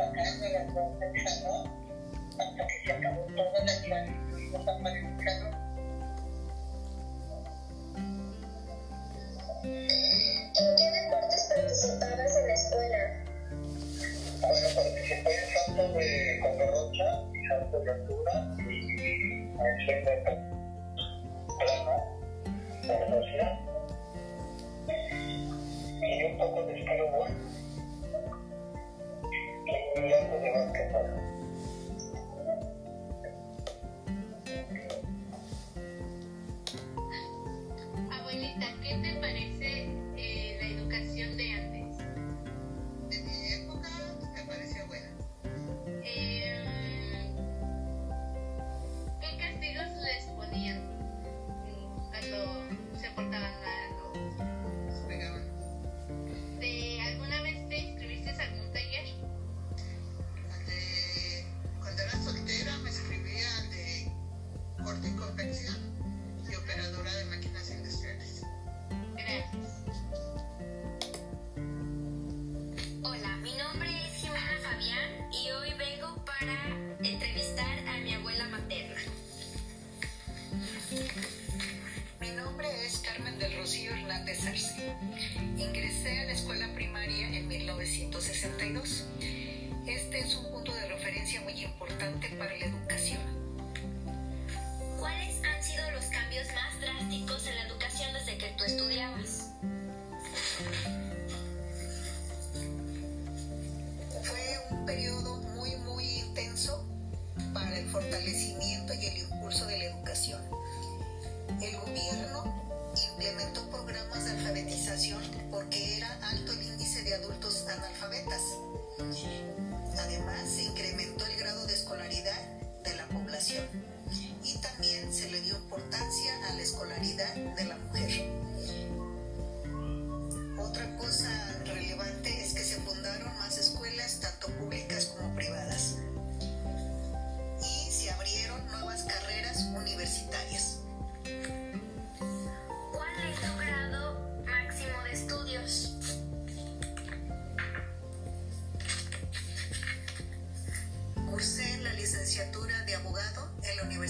acá de las dos del salón hasta que se acabó toda la clase y fuimos a parar el salón. ¿Tú tienes en la escuela? Bueno, participé en salto de Conorrocha y salto de altura y mención de plano, de velocidad y un poco de escalón. Arce. Ingresé a la escuela primaria en 1962. Este es un punto de referencia muy importante para la educación. ¿Cuáles han sido los cambios más drásticos en la educación desde que tú estudiabas? Fue un periodo muy, muy intenso para el fortalecimiento y el impulso de la educación. El gobierno implementó programas de alfabetización porque era alto el índice de adultos analfabetas.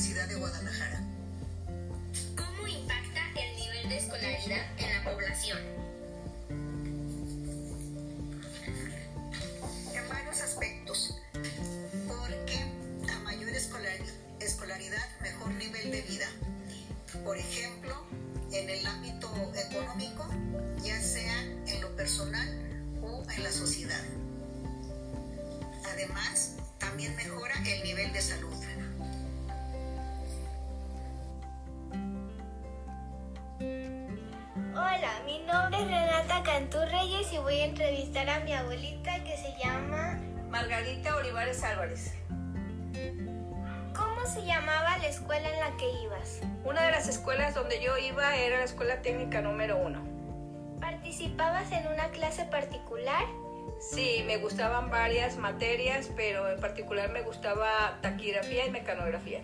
Universidad de Guadalajara. ¿Cómo impacta el nivel de escolaridad en la población? En varios aspectos, porque a mayor escolar- escolaridad, mejor nivel de vida. Por ejemplo, en el ámbito económico, ya sea en lo personal o en la sociedad. Además, también mejora el nivel de salud. Hola, mi nombre es Renata Cantú Reyes y voy a entrevistar a mi abuelita que se llama... Margarita Olivares Álvarez. ¿Cómo se llamaba la escuela en la que ibas? Una de las escuelas donde yo iba era la escuela técnica número uno. ¿Participabas en una clase particular? Sí, me gustaban varias materias, pero en particular me gustaba taquigrafía y mecanografía.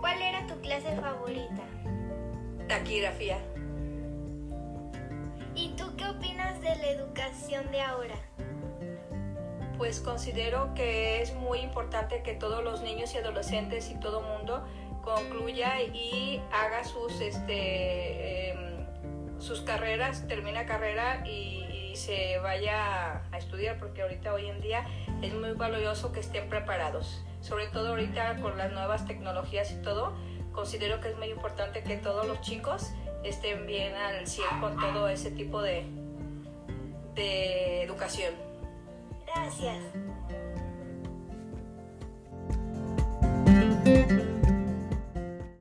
¿Cuál era tu clase favorita? Taquigrafía. ¿Y tú qué opinas de la educación de ahora? Pues considero que es muy importante que todos los niños y adolescentes y todo mundo concluya y haga sus este em, sus carreras, termina carrera y, y se vaya a estudiar porque ahorita hoy en día es muy valioso que estén preparados. Sobre todo ahorita con las nuevas tecnologías y todo, considero que es muy importante que todos los chicos estén bien al 100 con todo ese tipo de, de educación. Gracias.